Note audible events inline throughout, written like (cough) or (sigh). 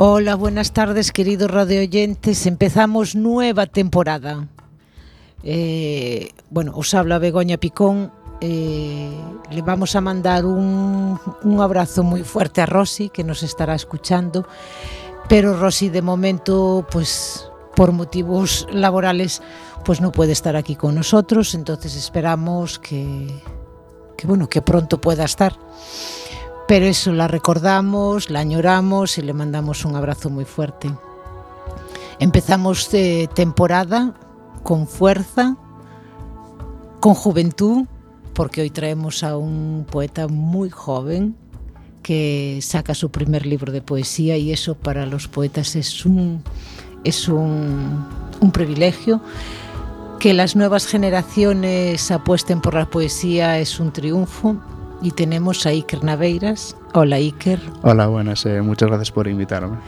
Hola, buenas tardes, queridos radioyentes. Empezamos nueva temporada. Eh, bueno, os habla Begoña Picón. Eh, le vamos a mandar un, un abrazo muy fuerte a Rosy, que nos estará escuchando. Pero Rosy, de momento, pues por motivos laborales, pues no puede estar aquí con nosotros. Entonces esperamos que, que bueno, que pronto pueda estar. Pero eso, la recordamos, la añoramos y le mandamos un abrazo muy fuerte. Empezamos de temporada con fuerza, con juventud, porque hoy traemos a un poeta muy joven que saca su primer libro de poesía y eso para los poetas es un, es un, un privilegio. Que las nuevas generaciones apuesten por la poesía es un triunfo y tenemos a Iker Naveiras. Hola Iker. Hola, buenas, eh, muchas gracias por invitarme.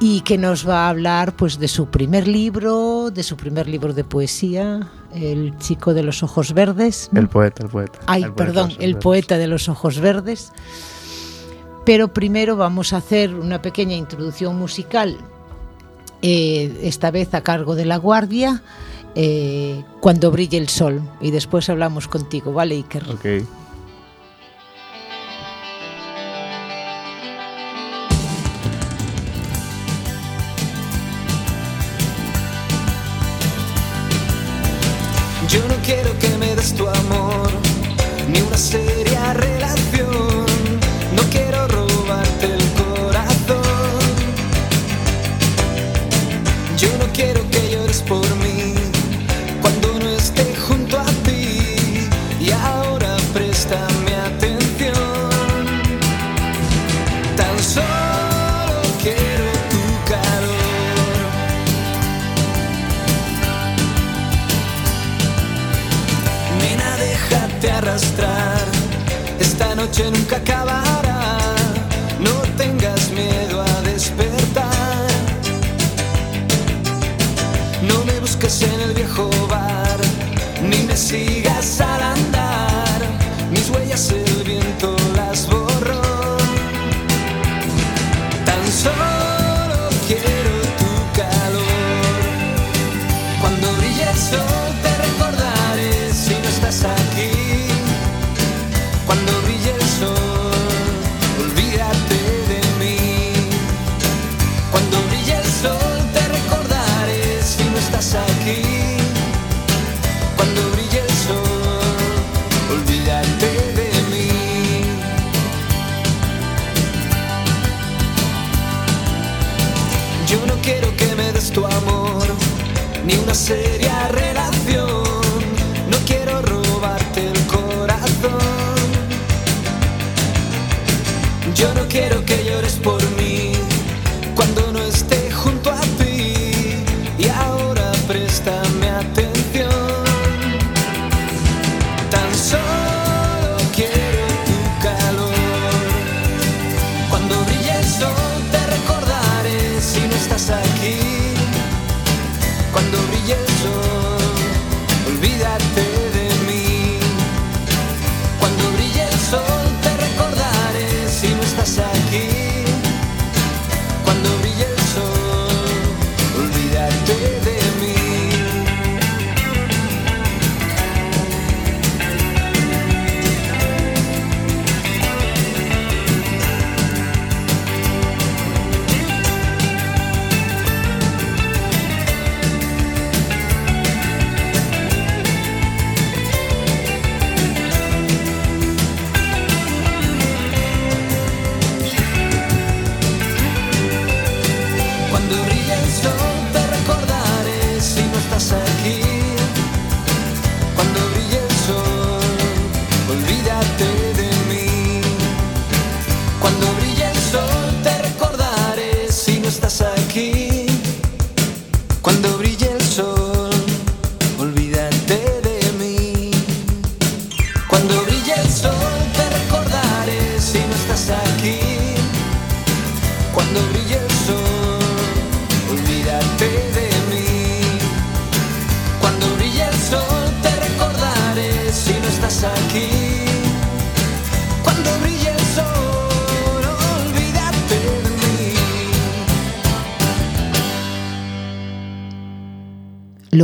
Y que nos va a hablar pues de su primer libro, de su primer libro de poesía, El chico de los ojos verdes. ¿no? El poeta, el poeta. Ay, el poeta perdón, el poeta de los ojos verdes. Pero primero vamos a hacer una pequeña introducción musical, eh, esta vez a cargo de La Guardia, eh, Cuando brille el sol. Y después hablamos contigo, ¿vale, Iker? Ok. Cuando brille el sol, olvídate de mí. Yo no quiero que me des tu amor, ni una seria relación.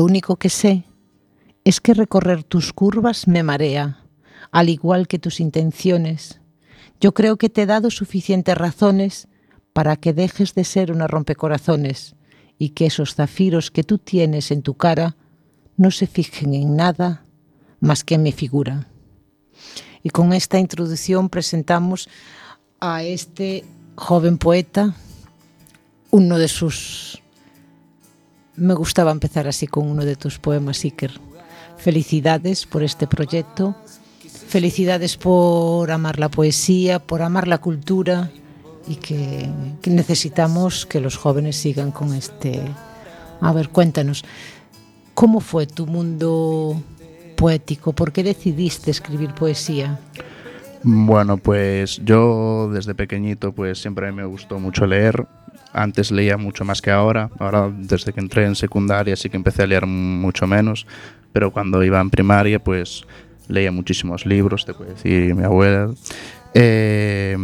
Lo único que sé es que recorrer tus curvas me marea, al igual que tus intenciones. Yo creo que te he dado suficientes razones para que dejes de ser una rompecorazones y que esos zafiros que tú tienes en tu cara no se fijen en nada más que en mi figura. Y con esta introducción presentamos a este joven poeta, uno de sus... Me gustaba empezar así con uno de tus poemas, Iker. Felicidades por este proyecto, felicidades por amar la poesía, por amar la cultura y que, necesitamos que los jóvenes sigan con este... A ver, cuéntanos, ¿cómo fue tu mundo poético? ¿Por qué decidiste escribir poesía? Bueno, pues yo desde pequeñito pues siempre me gustó mucho leer. Antes leía mucho más que ahora. Ahora desde que entré en secundaria sí que empecé a leer mucho menos. Pero cuando iba en primaria pues leía muchísimos libros, te puedo decir mi abuela. Eh,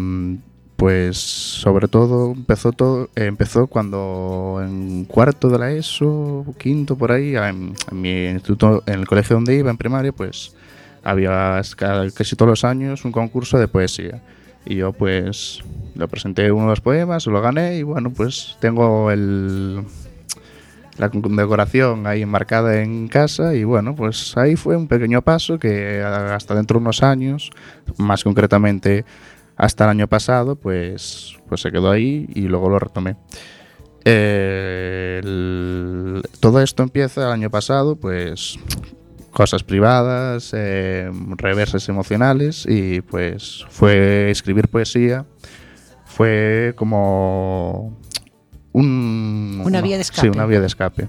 pues sobre todo empezó todo eh, empezó cuando en cuarto de la ESO, quinto por ahí, en, en mi instituto, en el colegio donde iba en primaria, pues había ca- casi todos los años un concurso de poesía. Y yo pues lo presenté uno de los poemas, lo gané y bueno, pues tengo el la condecoración ahí enmarcada en casa y bueno, pues ahí fue un pequeño paso que hasta dentro de unos años, más concretamente hasta el año pasado, pues, pues se quedó ahí y luego lo retomé. Eh, todo esto empieza el año pasado, pues cosas privadas, eh, reverses emocionales y pues fue escribir poesía, fue como un, Una vía de Sí, escape. una vía de escape.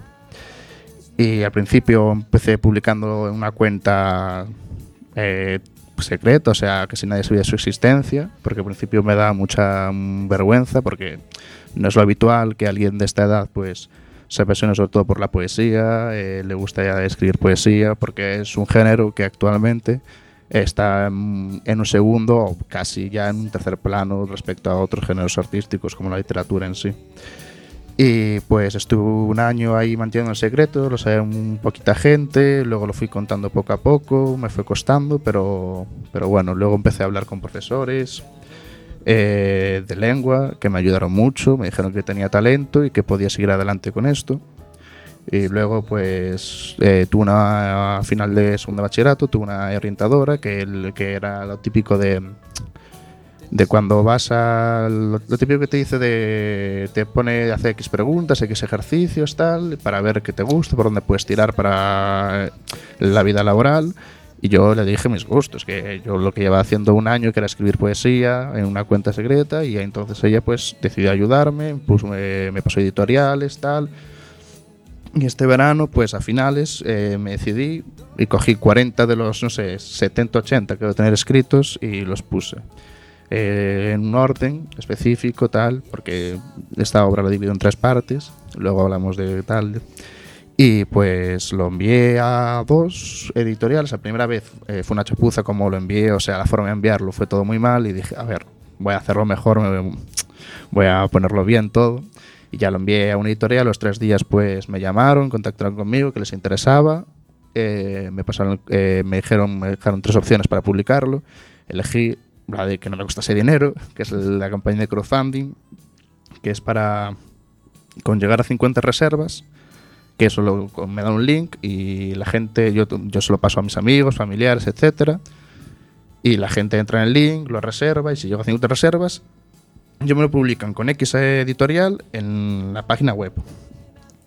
Y al principio empecé publicando en una cuenta eh, secreta, o sea, que si nadie sabía su existencia, porque al principio me da mucha vergüenza, porque no es lo habitual que alguien de esta edad, pues, se apasione sobre todo por la poesía, eh, le gusta escribir poesía, porque es un género que actualmente está mm, en un segundo o casi ya en un tercer plano respecto a otros géneros artísticos como la literatura en sí. Y pues estuve un año ahí manteniendo el secreto, lo sabía un poquita gente, luego lo fui contando poco a poco, me fue costando, pero, pero bueno, luego empecé a hablar con profesores eh, de lengua que me ayudaron mucho, me dijeron que tenía talento y que podía seguir adelante con esto. Y luego, pues, eh, tuve una, a final de segundo bachillerato, tuve una orientadora que, que era lo típico de, de cuando vas a. Lo, lo típico que te dice de. Te pone, hace X preguntas, X ejercicios, tal, para ver qué te gusta, por dónde puedes tirar para la vida laboral. Y yo le dije mis gustos, que yo lo que llevaba haciendo un año, que era escribir poesía en una cuenta secreta, y entonces ella, pues, decidió ayudarme, puso- me, me pasó editoriales, tal. Y este verano, pues a finales, eh, me decidí y cogí 40 de los, no sé, 70, 80 que debo tener escritos y los puse eh, en un orden específico, tal, porque esta obra la divido en tres partes, luego hablamos de tal. Y pues lo envié a dos editoriales. La primera vez eh, fue una chapuza como lo envié, o sea, la forma de enviarlo fue todo muy mal y dije, a ver, voy a hacerlo mejor, me- voy a ponerlo bien todo. Y ya lo envié a una editorial, los tres días pues me llamaron, contactaron conmigo, que les interesaba. eh, me, pasaron, eh, me, dijeron, me dejaron tres opciones para publicarlo. Elegí la de que no me costase dinero, que es la campaña de crowdfunding, que es para con llegar a 50 reservas, que eso lo- me da un link y la gente, yo, yo se lo paso a mis amigos, familiares, etcétera, y la gente entra en el link, lo reserva y si llego a 50 reservas, yo me lo publican con X editorial en la página web.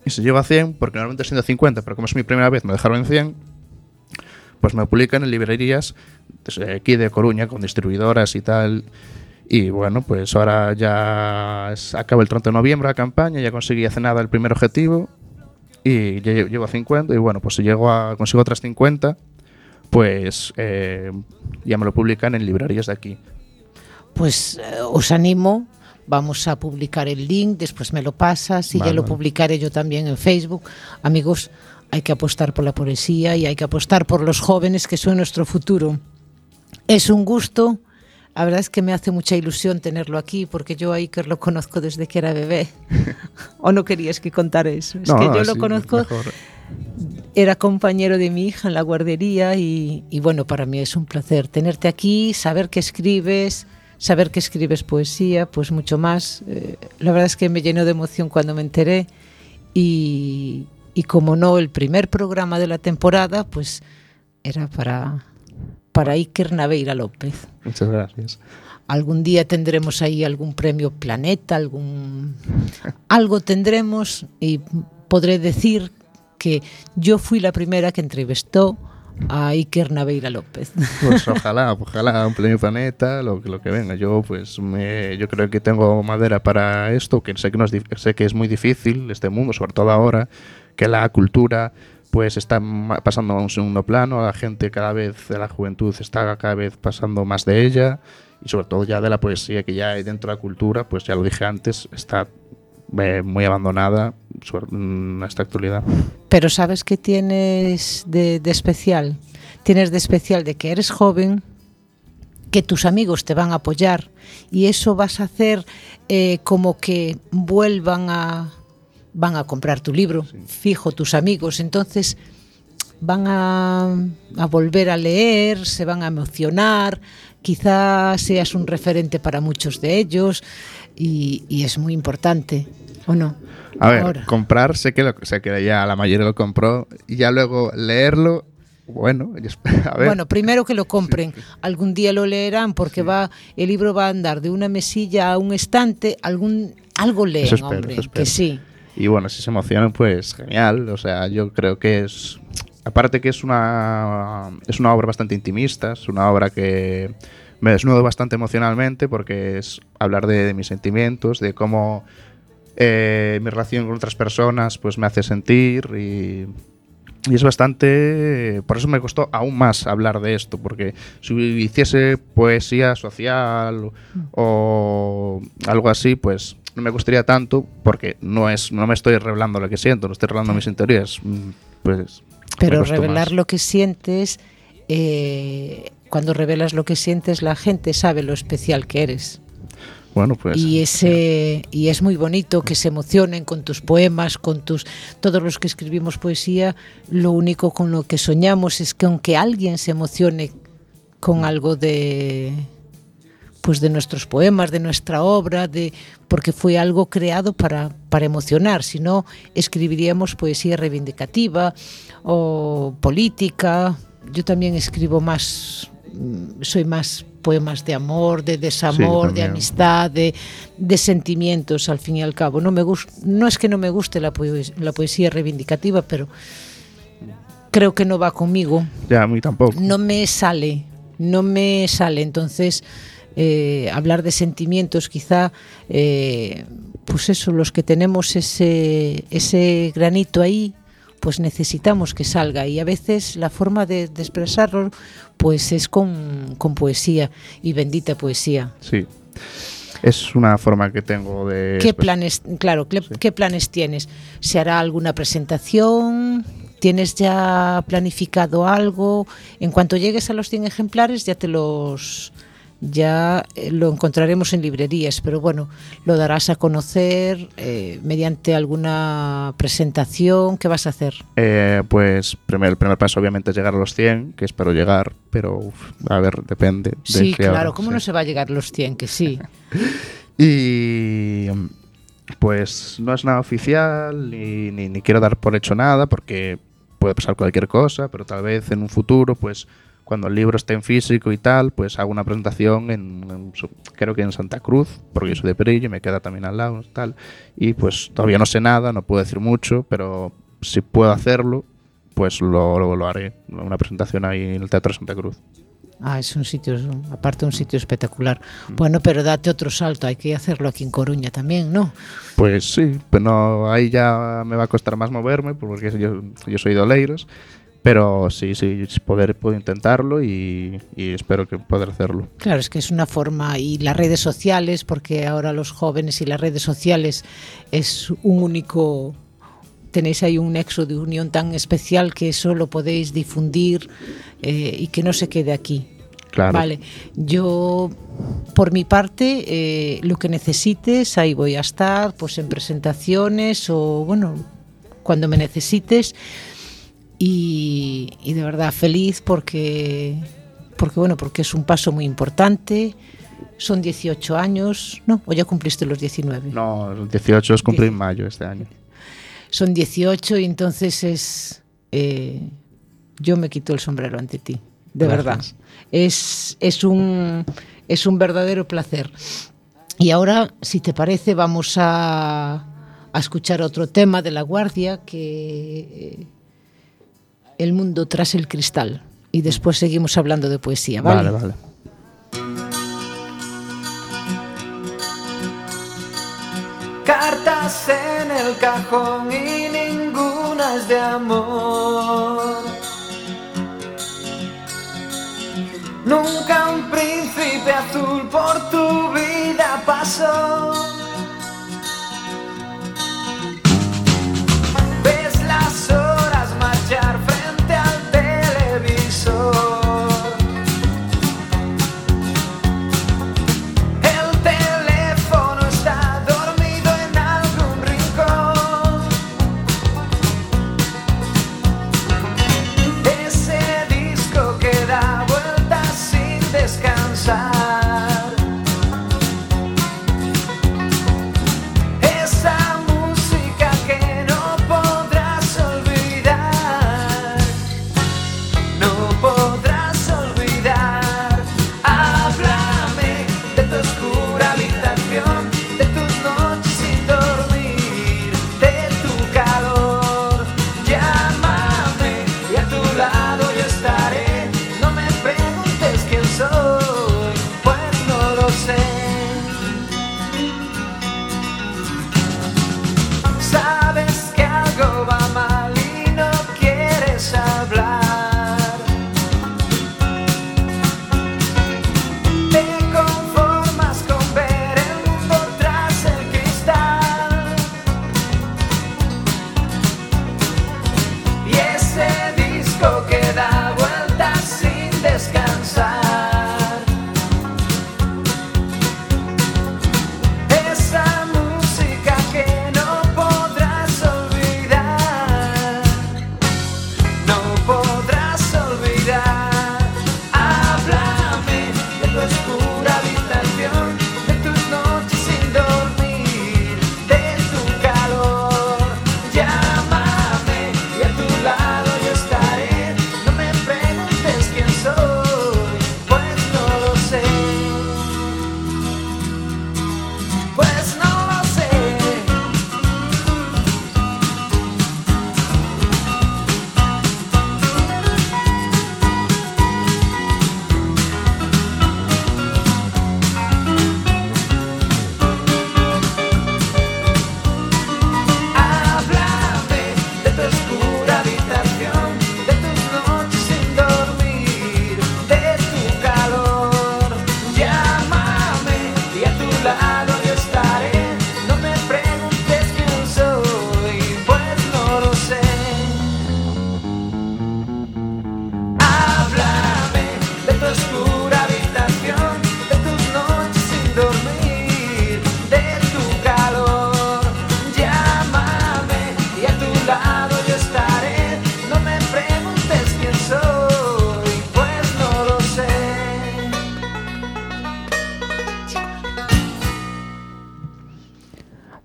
Y si llego a 100, porque normalmente es 150, pero como es mi primera vez me dejaron en 100, pues me publican en librerías desde aquí de Coruña con distribuidoras y tal. Y bueno, pues ahora ya acaba el 30 de noviembre la campaña, ya conseguí hace nada el primer objetivo y llevo a 50 y bueno, pues si llego a consigo otras 50, pues eh, ya me lo publican en librerías de aquí. Pues eh, os animo, vamos a publicar el link, después me lo pasas y Vale, ya lo publicaré yo también en Facebook. Amigos, hay que apostar por la poesía y hay que apostar por los jóvenes que son nuestro futuro. Es un gusto, la verdad es que me hace mucha ilusión tenerlo aquí porque yo a Iker lo conozco desde que era bebé. (laughs) ¿O no querías que contara eso? Es No, que yo lo conozco mejor. era compañero de mi hija en la guardería y, y, bueno, para mí es un placer tenerte aquí, saber que escribes, saber que escribes poesía, pues mucho más. Eh, la verdad es que me llenó de emoción cuando me enteré y, y como no, el primer programa de la temporada, pues era para, para Iker Naveira López. Muchas gracias. Algún día tendremos ahí algún premio Planeta, algún algo tendremos y podré decir que yo fui la primera que entrevistó a Iker Naveira López. Pues (laughs) ojalá, ojalá un premio Planeta, lo, lo que venga. Yo pues me, yo creo que tengo madera para esto, que sé que, no es, sé que es muy difícil este mundo, sobre todo ahora, que la cultura pues está pasando a un segundo plano, la gente cada vez la juventud está cada vez pasando más de ella y sobre todo ya de la poesía que ya hay dentro de la cultura, pues ya lo dije antes, está eh, muy abandonada en esta actualidad. Pero ¿sabes qué tienes de, de especial? Tienes de especial de que eres joven, que tus amigos te van a apoyar y eso vas a hacer eh, como que vuelvan a van a comprar tu libro, sí. fijo tus amigos, entonces van a, a, volver a leer, se van a emocionar, quizás seas un referente para muchos de ellos y, y es muy importante, ¿o no? A ver, Ahora. comprar, sé que, lo, sé que ya la mayoría lo compró y ya luego leerlo bueno, (laughs) a ver. bueno, primero que lo compren, algún día lo leerán porque sí. va el libro va a andar de una mesilla a un estante, algún algo leen, espero, hombre, que sí. Y bueno, si se emocionan, pues genial. O sea, yo creo que es. Aparte que es una. Es una obra bastante intimista, es una obra que me desnudo bastante emocionalmente porque es hablar de, mis sentimientos, de cómo eh, mi relación con otras personas pues me hace sentir y, y, es bastante... Por eso me costó aún más hablar de esto, porque si hiciese poesía social o algo así, pues no me gustaría tanto porque no es no me estoy revelando lo que siento, no estoy revelando mis interiores. Pues, Pero revelar más. lo que sientes, eh, cuando revelas lo que sientes, la gente sabe lo especial que eres. Bueno, pues. Y ese y es muy bonito que se emocionen con tus poemas, con tus todos los que escribimos poesía, lo único con lo que soñamos es que aunque alguien se emocione con algo de pues de nuestros poemas, de nuestra obra, de porque fue algo creado para, para emocionar, si no escribiríamos poesía reivindicativa o política. Yo también escribo más, soy más poemas de amor, de desamor, sí, de amistad, de, de, sentimientos, al fin y al cabo. No, me no es que no me guste la, poesía, la poesía reivindicativa, pero creo que no va conmigo. Ya, a mí tampoco. No me sale, no me sale. Entonces, eh, hablar de sentimientos, quizá, eh, pues eso, los que tenemos ese, ese granito ahí, pues necesitamos que salga y a veces la forma de, de expresarlo pues es con, con, poesía y bendita poesía. Sí. Es una forma que tengo de... ¿Qué planes, claro, ¿qué, sí. qué planes tienes? ¿Se hará alguna presentación? ¿Tienes ya planificado algo? En cuanto llegues a los 100 ejemplares ya te los ya eh, lo encontraremos en librerías, pero bueno, lo darás a conocer eh, mediante alguna presentación. ¿Qué vas a hacer? Eh, pues primer, el primer paso obviamente es llegar a los 100, que espero llegar, pero uf, a ver, depende. De sí, claro, ¿cómo sí. no se va a llegar a los 100? Que sí. (laughs) y pues no es nada oficial, ni, ni, ni quiero dar por hecho nada, porque puede pasar cualquier cosa, pero tal vez en un futuro, pues cuando el libro esté en físico y tal, pues hago una presentación en, en, creo que en Santa Cruz, porque yo soy de Perillo, me queda también al lado tal, y pues todavía no sé nada, no puedo decir mucho, pero si puedo hacerlo, pues lo, lo, lo haré, una presentación ahí en el Teatro de Santa Cruz. Ah, es un sitio, aparte un sitio espectacular. Bueno, pero date otro salto, hay que hacerlo aquí en Coruña también, ¿no? Pues sí, pero no, ahí ya me va a costar más moverme, porque yo, yo soy de Oleiros, pero sí, sí, poder puedo intentarlo y, y, espero que poder hacerlo. Claro, es que es una forma y las redes sociales, porque ahora los jóvenes y las redes sociales es un único tenéis ahí un nexo de unión tan especial que eso lo podéis difundir eh, y que no se quede aquí. Claro. Vale, yo por mi parte eh, lo que necesites ahí voy a estar, pues en presentaciones o bueno cuando me necesites y, y de verdad feliz porque, porque, bueno, porque es un paso muy importante. Son 18 años, ¿no? ¿O ya cumpliste los 19? No, los 18 los cumplí en mayo este año. Son 18 y entonces es... eh, yo me quito el sombrero ante ti, de Gracias. verdad. Es, es, un, es un verdadero placer. Y ahora, si te parece, vamos a, a escuchar otro tema de La Guardia, que El mundo tras el cristal. Y después seguimos hablando de poesía, ¿vale? Vale, vale. Cartas en el cajón y ninguna es de amor. Nunca un príncipe azul por tu vida pasó.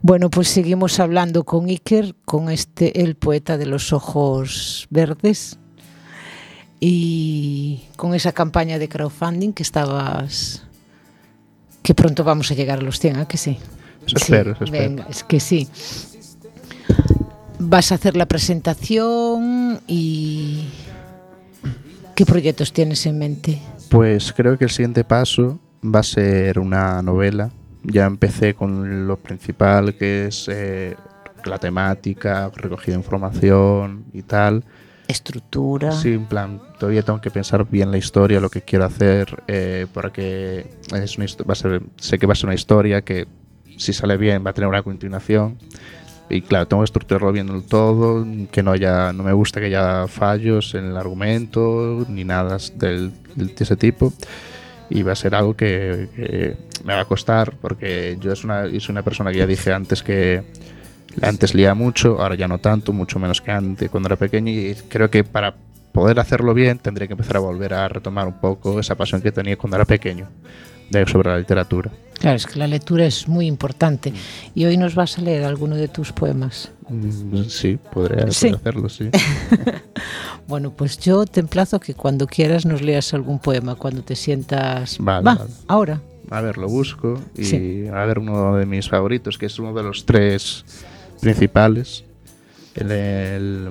Bueno, pues seguimos hablando con Iker, con este, el poeta de los ojos verdes, y con esa campaña de crowdfunding que estabas, que pronto vamos a llegar a los 100, ¿a que sí? Eso Sí, espero, eso espero. Venga, es que sí. Vas a hacer la presentación y... ¿Qué proyectos tienes en mente? Pues creo que el siguiente paso va a ser una novela. Ya empecé con lo principal, que es eh, la temática, recogida de información y tal. Estructura. Sí, en plan, todavía tengo que pensar bien la historia, lo que quiero hacer, eh, porque es una va a ser, sé que va a ser una historia que, si sale bien, va a tener una continuación. Y claro, tengo que estructurarlo bien del todo, que no haya, no me gusta que haya fallos en el argumento, ni nada del- de ese tipo. Y va a ser algo que, que me va a costar, porque yo es una, soy una persona que ya dije antes que Antes leía mucho, ahora ya no tanto, mucho menos que antes cuando era pequeño y creo que para poder hacerlo bien tendría que empezar a volver a retomar un poco esa pasión que tenía cuando era pequeño de, sobre la literatura. Claro, es que la lectura es muy importante. Y hoy nos vas a leer alguno de tus poemas. Mm, Sí, podría, Sí. hacerlo, sí. (laughs) Bueno, pues yo te emplazo que cuando quieras nos leas algún poema, cuando te sientas... Vale, Va, vale. ahora. A ver, lo busco y Sí. a ver uno de mis favoritos, que es uno de los tres principales, el, el-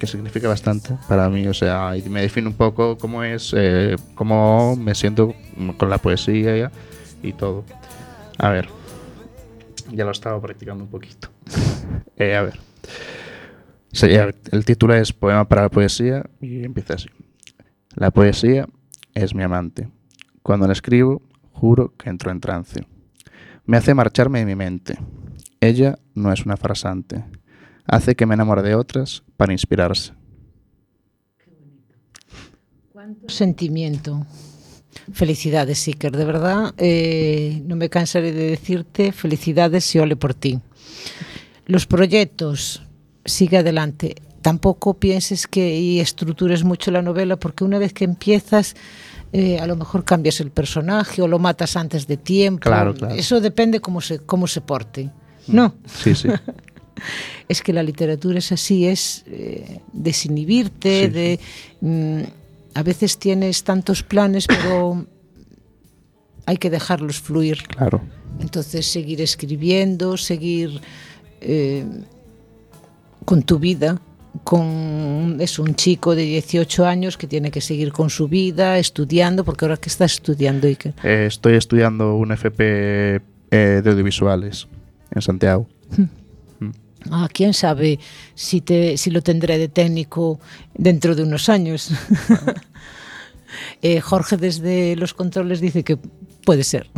que significa bastante para mí, o sea, y me define un poco cómo es, eh, cómo me siento con la poesía y todo. A ver, ya lo estaba practicando un poquito. Eh, a ver. El título es Poema para la poesía y empieza así. La poesía es mi amante. Cuando la escribo, juro que entro en trance. Me hace marcharme de mi mente. Ella no es una farsante. Hace que me enamore de otras para inspirarse. Sentimiento. Felicidades, Iker, de verdad. eh, no me cansaré de decirte felicidades y ole por ti. Los proyectos, sigue adelante. Tampoco pienses que y estructures mucho la novela, porque una vez que empiezas, eh, a lo mejor cambias el personaje o lo matas antes de tiempo. Claro, claro. Eso depende cómo se, cómo se porte. No, Sí, sí. (laughs) es que la literatura es así, es eh, desinhibirte, Sí, de mm, a veces tienes tantos planes, pero hay que dejarlos fluir. Claro. Entonces seguir escribiendo, seguir eh, con tu vida, con es un chico de 18 años que tiene que seguir con su vida, estudiando, porque ahora que estás estudiando, Iker. Eh, estoy estudiando un FP eh, de audiovisuales en Santiago. Ah, quién sabe si te si lo tendré de técnico dentro de unos años. (laughs) Eh, Jorge desde los controles dice que puede ser.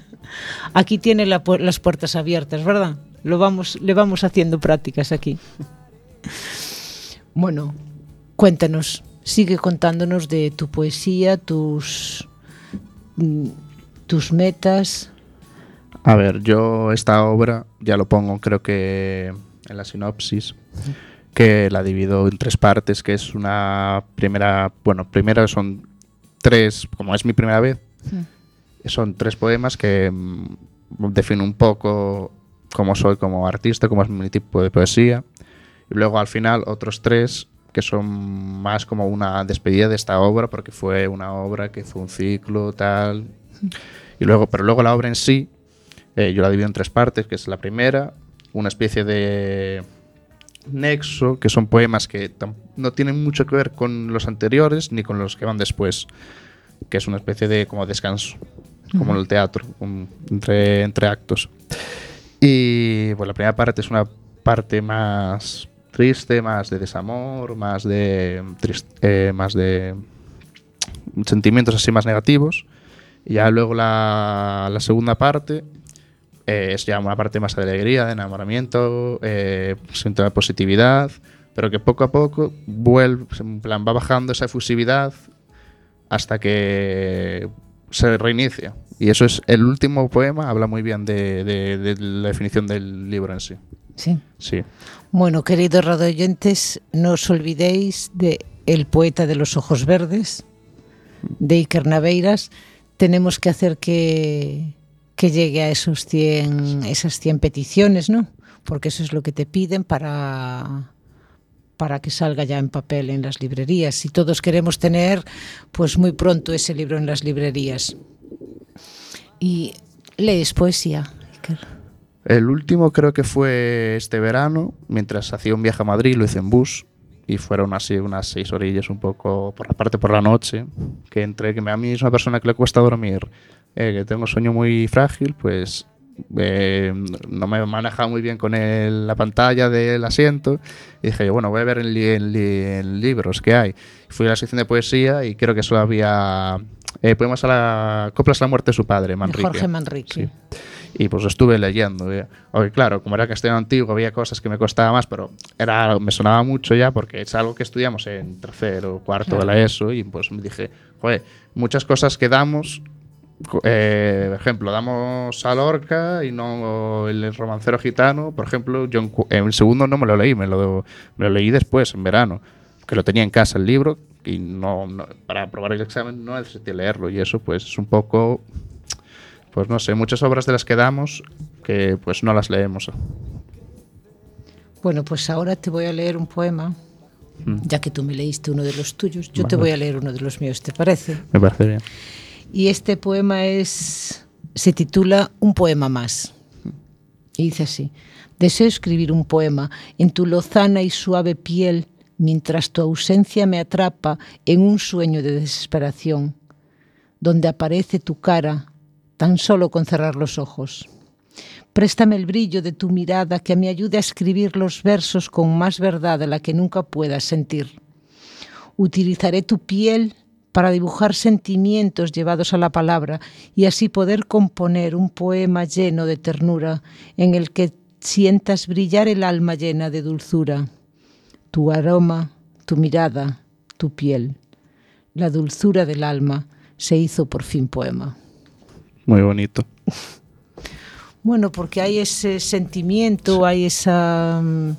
(laughs) aquí tiene la pu- las puertas abiertas, ¿verdad? Lo vamos, le vamos haciendo prácticas aquí. Bueno, cuéntanos, sigue contándonos de tu poesía, tus mm, tus metas. A ver, yo esta obra ya lo pongo creo que en la sinopsis, que la divido en tres partes, que es una primera, bueno, primero son tres, como es mi primera vez, son tres poemas que mm, definen un poco cómo soy como artista, cómo es mi tipo de poesía, y luego al final otros tres que son más como una despedida de esta obra, porque fue una obra que fue un ciclo, tal, y luego, pero luego la obra en sí, eh, yo la divido en tres partes, que es la primera, una especie de nexo, que son poemas que no tienen mucho que ver con los anteriores ni con los que van después, que es una especie de como descanso, como en el teatro, un- entre, entre actos. Y bueno, la primera parte es una parte más triste, más de desamor, más de, eh, más de sentimientos así más negativos. Y ya luego la, segunda parte eh, es ya una parte más de alegría, de enamoramiento, eh, de positividad, pero que poco a poco plan, va bajando esa efusividad hasta que se reinicia. Y eso es el último poema, habla muy bien de, de- de la definición del libro en sí. Sí. Sí. Bueno, queridos radioyentes, no os olvidéis de El poeta de los ojos verdes, de Iker Naveiras. Tenemos que hacer que, que llegue a esos 100, esas 100 peticiones, ¿no? Porque eso es lo que te piden para, para que salga ya en papel en las librerías. Y todos queremos tener, pues muy pronto ese libro en las librerías. Y lees poesía. El último creo que fue este verano, mientras hacía un viaje a Madrid, lo hice en bus y fueron así unas seis orillas un poco por la parte por la noche, que entre que a mí es una persona que le cuesta dormir, eh, que tengo sueño muy frágil, pues eh, no me maneja muy bien con la pantalla del asiento y dije yo, bueno, voy a ver en libros que hay. Fui a la sección de poesía y creo que solo había eh, poemas a la coplas a la muerte de su padre, Manrique. Jorge Manrique. Sí. Y pues lo estuve leyendo. claro, como era castellano antiguo, había cosas que me costaba más, pero era me sonaba mucho ya porque es algo que estudiamos en tercero o cuarto de la ESO y pues me dije, joder, muchas cosas que damos eh, por ejemplo, damos a Lorca y no el romancero gitano, por ejemplo, yo en el segundo no me lo leí, me lo, me lo leí después, en verano, que lo tenía en casa el libro y no, no- para aprobar el examen no necesité leerlo y eso pues es un poco, pues no sé, muchas obras de las que damos que pues no las leemos. Bueno, pues ahora te voy a leer un poema, Mm. ya que tú me leíste uno de los tuyos, yo te voy a leer uno de los míos, ¿te parece? Me parece bien. Y este poema es se titula Un poema más. Y dice así: Deseo escribir un poema en tu lozana y suave piel mientras tu ausencia me atrapa en un sueño de desesperación, donde aparece tu cara tan solo con cerrar los ojos. Préstame el brillo de tu mirada que me ayude a escribir los versos con más verdad de la que nunca puedas sentir. Utilizaré tu piel para dibujar sentimientos llevados a la palabra y así poder componer un poema lleno de ternura en el que sientas brillar el alma llena de dulzura. Tu aroma, tu mirada, tu piel. La dulzura del alma se hizo por fin poema. Muy bonito. Bueno, porque hay ese sentimiento, hay esa... mm,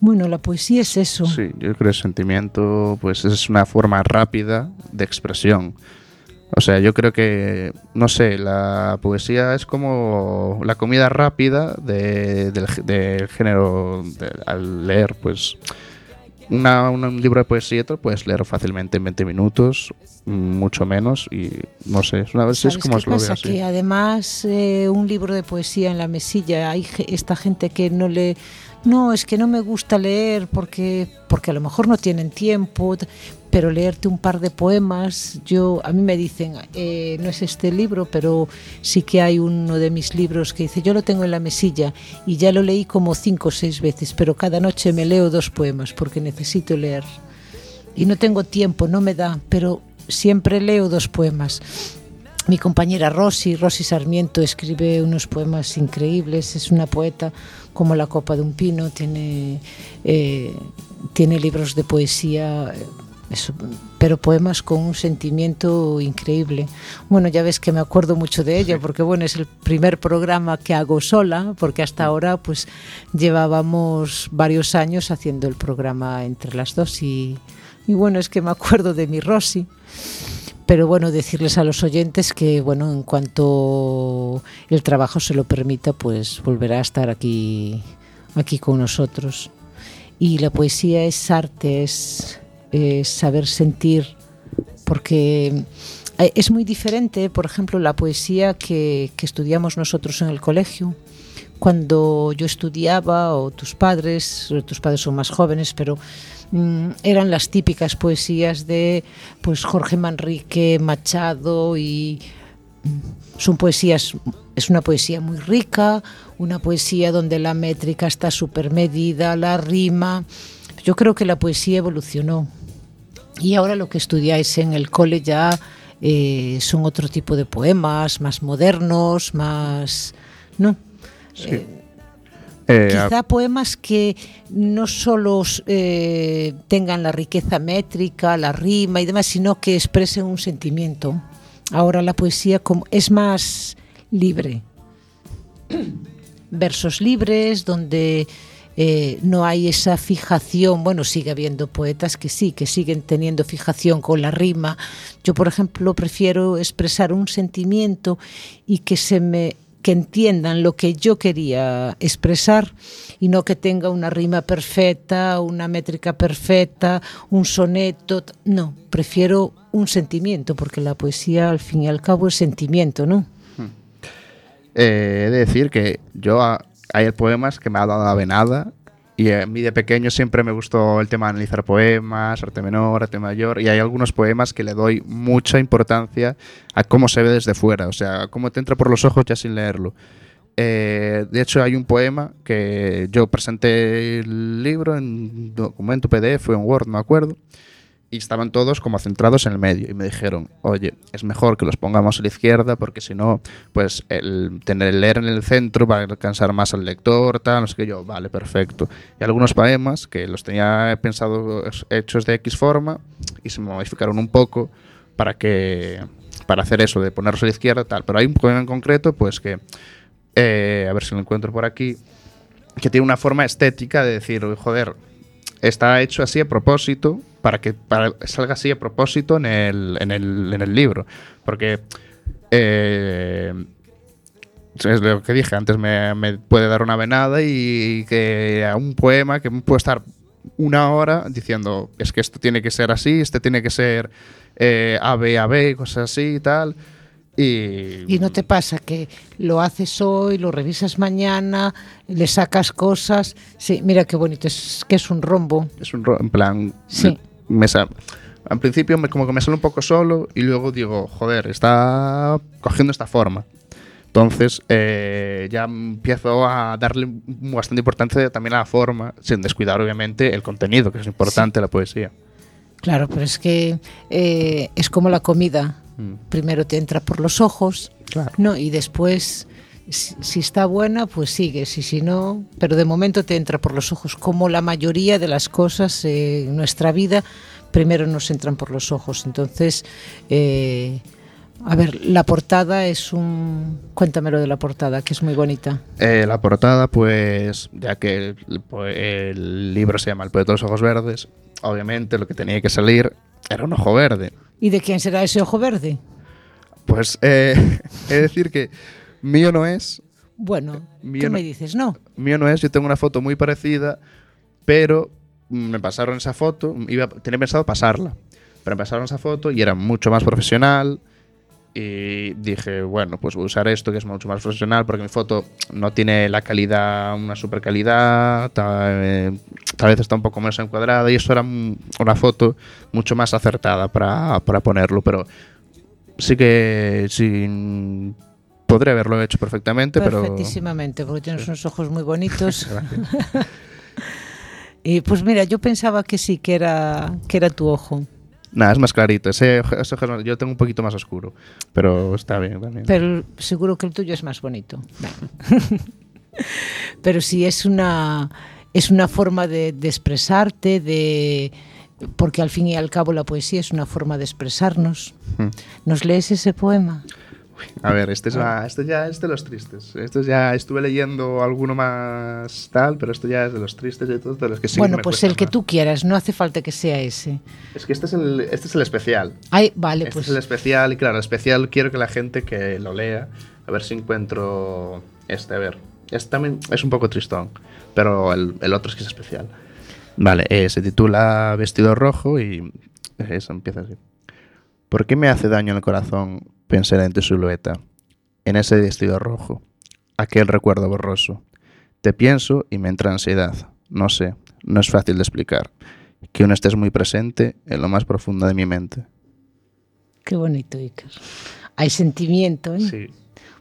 Bueno, la poesía es eso. Sí, yo creo que el sentimiento pues es una forma rápida de expresión. O sea, yo creo que, no sé, la poesía es como la comida rápida de- del, del género de- al leer, pues una- un libro de poesía te lo puedes leer fácilmente en 20 minutos, mucho menos, y no sé, es una vez es ¿Sabes como os lo pasa? así. Que además eh, un libro de poesía en la mesilla, hay esta gente que no le... No, es que no me gusta leer porque, porque a lo mejor no tienen tiempo, pero leerte un par de poemas, yo a mí me dicen, eh, no es este libro, pero sí que hay uno de mis libros que dice, yo lo tengo en la mesilla y ya lo leí como cinco o seis veces, pero cada noche me leo dos poemas porque necesito leer. Y no tengo tiempo, no me da, pero siempre leo dos poemas. Mi compañera Rosy, Rosy Sarmiento, escribe unos poemas increíbles, es una poeta como la copa de un pino, tiene, eh, tiene libros de poesía, eh, eso, pero poemas con un sentimiento increíble. Bueno, ya ves que me acuerdo mucho de ella, porque bueno, es el primer programa que hago sola, porque hasta ahora pues llevábamos varios años haciendo el programa entre las dos y, y bueno, es que me acuerdo de mi Rosy. Pero bueno, decirles a los oyentes que bueno, en cuanto el trabajo se lo permita, pues volverá a estar aquí, aquí con nosotros. Y la poesía es arte, es, es saber sentir, porque eh, es muy diferente, por ejemplo, la poesía que, que estudiamos nosotros en el colegio. Cuando yo estudiaba, o tus padres, tus padres son más jóvenes, pero mm, eran las típicas poesías de pues Jorge Manrique, Machado y mm, son poesías es una poesía muy rica, una poesía donde la métrica está súper medida, la rima. Yo creo que la poesía evolucionó y ahora lo que estudiáis en el cole ya eh, son otro tipo de poemas, más modernos, más... ¿no? Sí. Eh, Quizá poemas que no solo eh, tengan la riqueza métrica, la rima y demás, sino que expresen un sentimiento. Ahora la poesía como, es más libre. (clears throat) Versos libres, donde eh, no hay esa fijación. Bueno, sigue habiendo poetas que sí, que siguen teniendo fijación con la rima. Yo, por ejemplo, prefiero expresar un sentimiento y que se me que entiendan lo que yo quería expresar y no que tenga una rima perfecta, una métrica perfecta, un soneto. No, prefiero un sentimiento, porque la poesía al fin y al cabo es sentimiento, ¿no? Eh, he de decir que yo a- hay poemas que me ha dado avenada y a mí de pequeño siempre me gustó el tema de analizar poemas, arte menor, arte mayor y hay algunos poemas que le doy mucha importancia a cómo se ve desde fuera, o sea, cómo te entra por los ojos ya sin leerlo. Eh, de hecho, hay un poema que yo presenté el libro en documento PDF o en Word, no me acuerdo, y estaban todos como centrados en el medio. Y me dijeron, oye, es mejor que los pongamos a la izquierda porque si no, pues el tener el leer en el centro va a alcanzar más al lector, tal, no sé qué yo, vale, perfecto. Y algunos poemas que los tenía pensados hechos de X forma y se me modificaron un poco para que para hacer eso, de ponerlos a la izquierda, tal. Pero hay un poema en concreto, pues que, eh, a ver si lo encuentro por aquí, que tiene una forma estética de decir, "Uy, joder, está hecho así a propósito, para que salga así a propósito en el, en el, en el libro. Porque eh, es lo que dije, antes me, puede dar una venada y que a un poema que puede estar una hora diciendo, es que esto tiene que ser así, este tiene que ser eh, A, B, A, B, cosas así y tal. Y, Y no te pasa que lo haces hoy, lo revisas mañana, le sacas cosas. Sí, mira qué bonito, es que es un rombo. es un ro- en plan Sí. me, al principio me- como que me sale un poco solo y luego digo joder está cogiendo esta forma entonces eh, ya empiezo a darle bastante importancia también a la forma sin descuidar obviamente el contenido que es importante la poesía Claro, pero es que eh, es como la comida. Mm. Primero te entra por los ojos, Claro. ¿no? Y después, si, si está buena, pues sigues. Y si no, pero de momento te entra por los ojos. Como la mayoría de las cosas eh, en nuestra vida, primero nos entran por los ojos. Entonces, eh, a ver, la portada es un... Cuéntamelo de la portada, que es muy bonita. Eh, la portada pues ya que el, po- el libro se llama El poeta de los ojos verdes obviamente lo que tenía que salir era un ojo verde ¿Y de quién será ese ojo verde? pues eh, (laughs) es decir que mío no es Bueno, Mío ¿qué no- me dices? No. mío no es, yo tengo una foto muy parecida, pero me pasaron esa foto, iba, tenía pensado pasarla, pero me pasaron esa foto y era mucho más profesional y dije, bueno, pues voy a usar esto que es mucho más profesional porque mi foto no tiene la calidad, una super calidad, eh, tal vez está un poco más encuadrada y eso era una foto mucho más acertada para, para ponerlo, pero sí que sí, podría haberlo hecho perfectamente, pero... Perfectísimamente, porque tienes unos ojos muy bonitos. (laughs) (laughs) Y pues mira, yo pensaba que sí, que era, que era tu ojo. Nada, es más clarito. Ese, yo tengo un poquito más oscuro, pero está bien también. Pero seguro que el tuyo es más bonito. Pero sí es una, es una forma de, de expresarte, de porque al fin y al cabo la poesía es una forma de expresarnos. Hmm. ¿Nos lees ese poema? A ver, este, es la- este ya es de los tristes. Esto ya estuve leyendo alguno más tal, pero esto ya es de los tristes de los que sí bueno, me pues el que tú quieras, no hace falta que sea ese. Es que este es el, este es el especial. Ay, vale, este pues es el especial y claro, el especial quiero que la gente que lo lea, a ver si encuentro este, a ver. Este también es un poco tristón, pero el, el otro es que es especial. Vale, eh, se titula Vestido Rojo y eso empieza así. ¿Por qué me hace daño el corazón pensar en tu silueta, en ese vestido rojo, aquel recuerdo borroso? Te pienso y me entra ansiedad. No sé, no es fácil de explicar. Que aún estés muy presente en lo más profundo de mi mente. qué bonito, Iker. Hay sentimiento, ¿eh? Sí.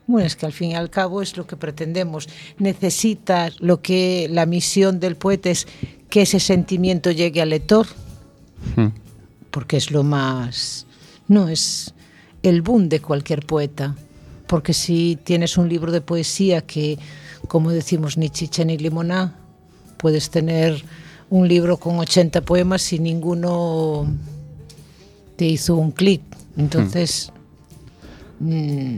Bueno, es que al fin y al cabo es lo que pretendemos. Necesitas lo que la misión del poeta es que ese sentimiento llegue al lector, Hmm. porque es lo más. No, es el boom de cualquier poeta. Porque si tienes un libro de poesía que, como decimos, ni chicha ni limoná, puedes tener un libro con 80 poemas y ninguno te hizo un clic. Entonces, mm,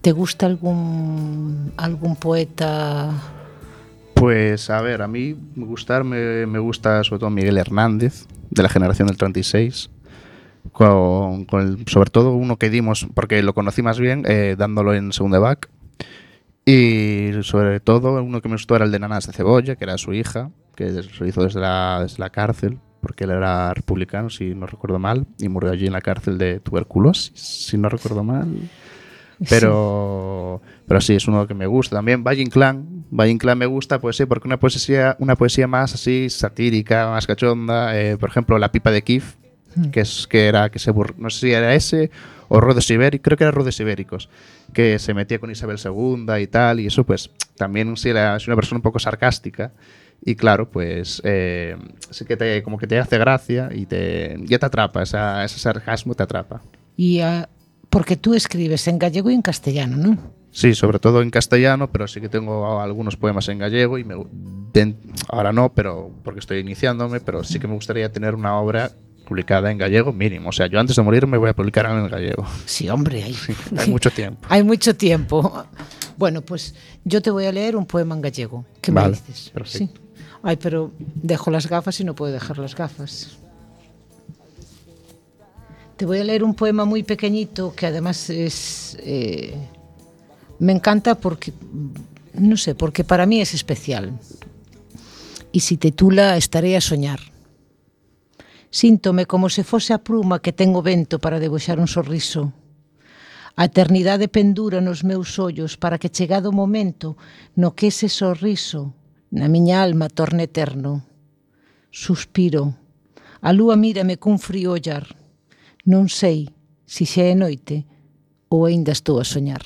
¿te gusta algún, algún poeta? Pues a ver, a mí me gustar me, me gusta sobre todo Miguel Hernández, de la generación del 36. Con, con sobre todo uno que dimos, porque lo conocí más bien eh, dándolo en segundo back. Y sobre todo uno que me gustó era el de Nanas de Cebolla, que era su hija, que lo hizo desde la, desde la cárcel, porque él era republicano, si no recuerdo mal, y murió allí en la cárcel de tuberculosis, si no recuerdo mal. Pero, pero sí, es uno que me gusta también. Valle Inclán, Valle Inclán me gusta, pues sí, porque una poesía, una poesía más así satírica, más cachonda. eh, por ejemplo, La pipa de Kif, que es que era que se bur- no sé si era ese o Rodes Ibéricos, creo que era Rodes Ibéricos, que se metía con Isabel II y tal, y eso pues también sí era es una persona un poco sarcástica. Y claro, pues eh, sí que te, como que te hace gracia y te, ya te atrapa, esa, ese sarcasmo te atrapa. Y, ah, porque tú escribes en gallego y en castellano, ¿no? Sí, sobre todo en castellano, pero sí que tengo algunos poemas en gallego y me, ahora no, pero porque estoy iniciándome, pero sí que me gustaría tener una obra publicada en gallego mínimo. O sea, yo antes de morir me voy a publicar en gallego. Sí, hombre, hay, Hay mucho tiempo. (laughs) hay mucho tiempo. Bueno, pues yo te voy a leer un poema en gallego. ¿Qué me Vale, dices? perfecto. Sí. Ay, pero dejo las gafas y no puedo dejar las gafas. Te voy a leer un poema muy pequeñito que además es... eh, me encanta porque, no sé, porque para mí es especial. E se titula Estaré a soñar. Síntome como se fose a pruma que ten o vento para debuxar un sorriso. A eternidade pendura nos meus ollos para que chegado o momento no que ese sorriso na miña alma torne eterno. Suspiro. A lúa mírame cun frío ollar. Non sei se xa é noite ou aínda estou a soñar.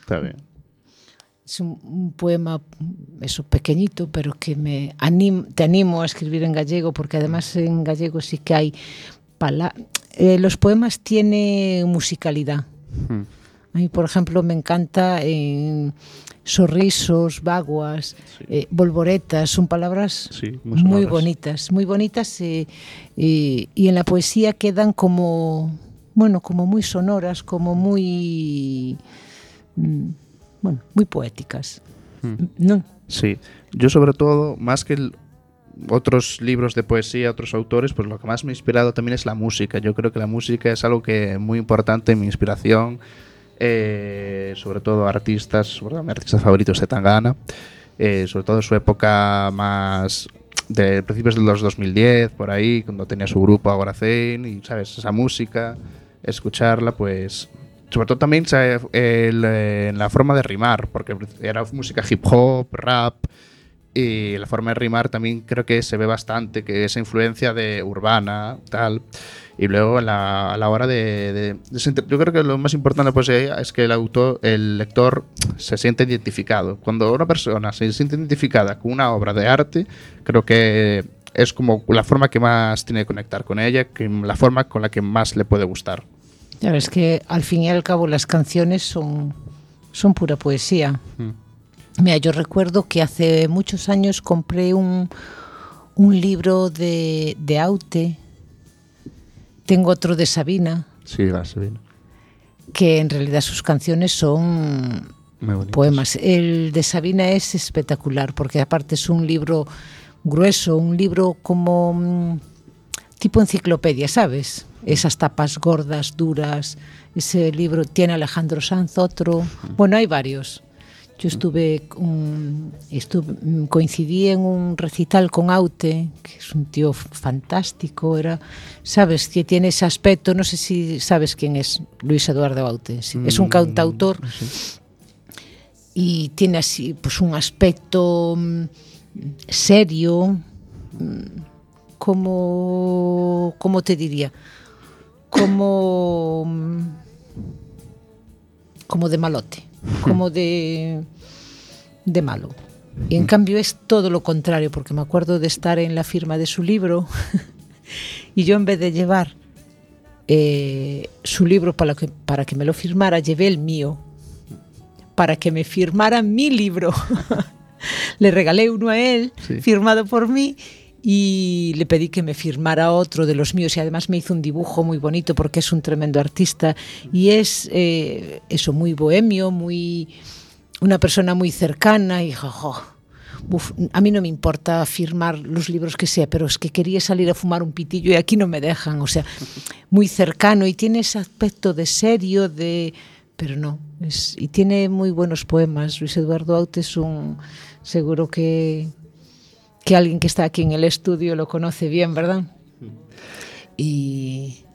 Está ben. Es un, un poema, eso, pequeñito, pero que me anim, te animo a escribir en gallego, porque además en gallego sí que hay pala eh, los poemas tienen musicalidad. Hmm. A mí, por ejemplo, me encanta en sorrisos, vaguas, eh, volvoretas, son palabras Sí, muy bonitas, muy bonitas eh, y, y en la poesía quedan como, bueno, como muy sonoras, como muy, mm, bueno, muy poéticas. ¿No? Sí, yo sobre todo, más que el- otros libros de poesía, otros autores, pues lo que más me ha inspirado también es la música. Yo creo que la música es algo que muy importante en mi inspiración, eh, sobre todo artistas, todo mi artista favorito es Tangana, eh, sobre todo en su época más de principios de los 2010, por ahí, cuando tenía su grupo Agoracén y, ¿sabes? Esa música, escucharla, pues sobre todo también el, eh, en la forma de rimar, porque era música hip hop, rap, y la forma de rimar también creo que se ve bastante, que esa influencia de urbana, tal. Y luego a la, hora de, de- Yo creo que lo más importante pues, eh, es que el autor, el lector se siente identificado. Cuando una persona se siente identificada con una obra de arte, creo que es como la forma que más tiene que conectar con ella, que la forma con la que más le puede gustar. Claro, es que al fin y al cabo las canciones son, son pura poesía. Mira, yo recuerdo que hace muchos años compré un, un libro de, de Aute, tengo otro de Sabina, Sí, gracias, Sabina. que en realidad sus canciones son poemas. El de Sabina es espectacular porque aparte es un libro grueso, un libro como mm, tipo enciclopedia, ¿sabes? esas tapas gordas, duras. Ese libro tiene Alejandro Sanz otro. Bueno, hay varios. Yo estuve, un, estuve, coincidí en un recital con Aute, que es un tío fantástico, era, sabes, que tiene ese aspecto, no sé si sabes quién es Luis Eduardo Aute, sí, es un mm, cantautor. y tiene así pues un aspecto mm, serio, mm, como, como te diría, como como de malote como de de malo y en cambio es todo lo contrario porque me acuerdo de estar en la firma de su libro (laughs) y yo en vez de llevar eh, su libro para que, para que me lo firmara, llevé el mío para que me firmara mi libro. (laughs) le regalé uno a él, Sí. firmado por mí, y le pedí que me firmara otro de los míos y además me hizo un dibujo muy bonito porque es un tremendo artista y es eh, eso, muy bohemio, muy una persona muy cercana y. Uf, a mí no me importa firmar los libros que sea, pero es que quería salir a fumar un pitillo y aquí no me dejan, o sea, muy cercano y tiene ese aspecto de serio, de pero no, es, y tiene muy buenos poemas. Luis Eduardo Aute es un seguro que que alguien que está aquí en el estudio lo conoce bien, ¿verdad? Y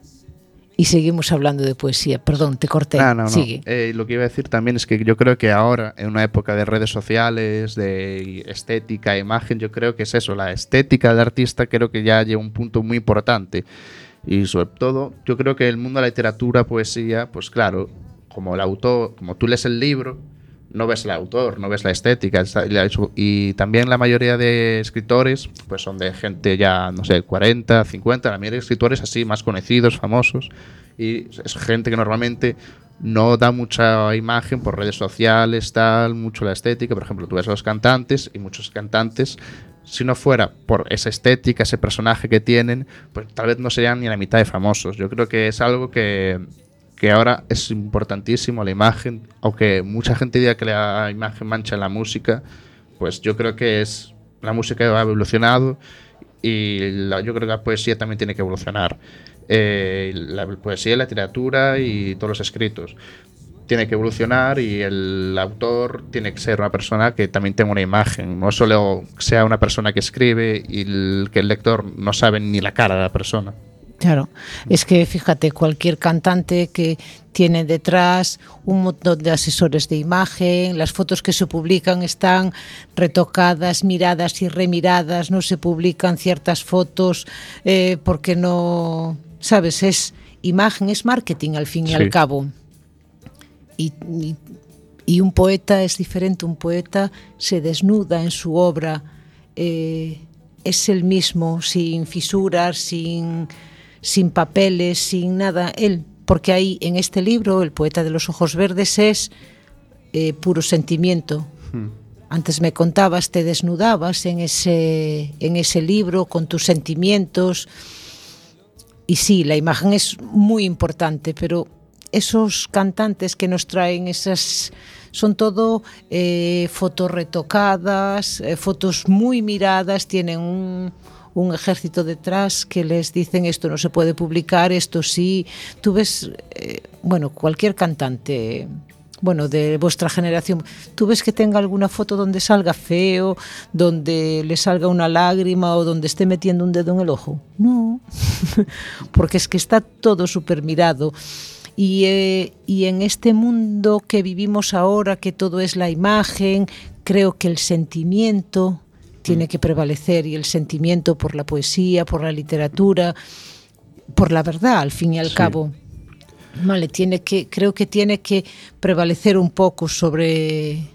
y seguimos hablando de poesía. Perdón, te corté. No, no, no. Sigue. Eh, lo que iba a decir también es que yo creo que ahora, en una época de redes sociales, de estética, imagen, yo creo que es eso, la estética del artista creo que ya llega a un punto muy importante. Y sobre todo, yo creo que el mundo de la literatura, poesía, pues claro, como el autor, como tú lees el libro, no ves el autor, no ves la estética. Y también la mayoría de escritores, pues son de gente ya, no sé, 40, 50, la mayoría de escritores así, más conocidos, famosos. Y es gente que normalmente no da mucha imagen por redes sociales, tal, mucho la estética. Por ejemplo, tú ves a los cantantes y muchos cantantes si no fuera por esa estética, ese personaje que tienen, pues tal vez no serían ni la mitad de famosos. Yo creo que es algo que, que ahora es importantísimo, la imagen, aunque mucha gente diga que la imagen mancha la música, pues yo creo que es la música ha evolucionado y la, yo creo que la poesía también tiene que evolucionar. Eh, la poesía, la literatura y todos los escritos tiene que evolucionar y el autor tiene que ser una persona que también tenga una imagen, no solo sea una persona que escribe y que el lector no sabe ni la cara de la persona. Claro, es que fíjate, cualquier cantante que tiene detrás un montón de asesores de imagen, las fotos que se publican están retocadas, miradas y remiradas, no se publican ciertas fotos eh, porque no, sabes, es imagen, es marketing al fin y sí. al cabo. Y, y, y, un poeta es diferente, un poeta se desnuda en su obra, eh, es el mismo, sin fisuras, sin sin papeles, sin nada, él, porque ahí en este libro, El poeta de los ojos verdes, es eh, puro sentimiento. Hmm. Antes me contabas, te desnudabas en ese, en ese libro con tus sentimientos. Y sí, la imagen es muy importante, pero esos cantantes que nos traen esas son todo eh, fotos retocadas, eh, fotos muy miradas, tienen un, un ejército detrás que les dicen esto no se puede publicar, esto sí. Tú ves, eh, bueno, cualquier cantante bueno, de vuestra generación, ¿tú ves que tenga alguna foto donde salga feo, donde le salga una lágrima o donde esté metiendo un dedo en el ojo? No, (laughs) porque es que está todo súper mirado. Y, eh, y en este mundo que vivimos ahora, que todo es la imagen, creo que el sentimiento tiene que prevalecer y el sentimiento por la poesía, por la literatura, por la verdad, al fin y al sí. cabo. Vale, tiene que, creo que tiene que prevalecer un poco sobre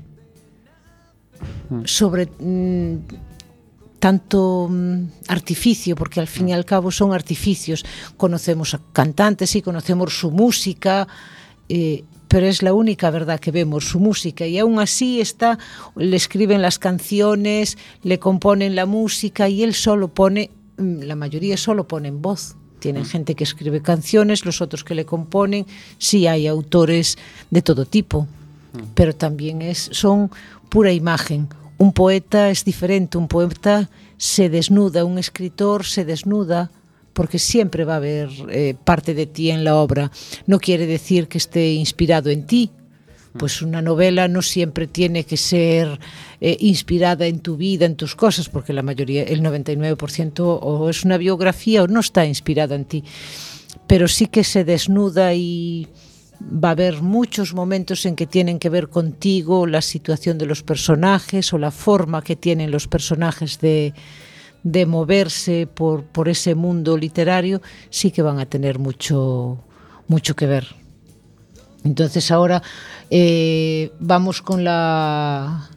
sobre mmm, tanto mmm, artificio, porque al fin y al cabo son artificios. Conocemos a cantantes y conocemos su música, eh, pero es la única verdad que vemos, su música, y aún así está, le escriben las canciones, le componen la música y él solo pone, mm, la mayoría solo ponen voz. Tienen mm. gente que escribe canciones, los otros que le componen, sí hay autores de todo tipo, mm. pero también es, son pura imagen. Un poeta es diferente, un poeta se desnuda, un escritor se desnuda, porque siempre va a haber eh, parte de ti en la obra. No quiere decir que esté inspirado en ti. Pues una novela no siempre tiene que ser eh, inspirada en tu vida, en tus cosas, porque la mayoría, el 99% o es una biografía o no está inspirada en ti. Pero sí que se desnuda y va a haber muchos momentos en que tienen que ver contigo, la situación de los personajes o la forma que tienen los personajes de, de moverse por, por ese mundo literario, sí que van a tener mucho, mucho que ver. Entonces ahora eh, vamos con la,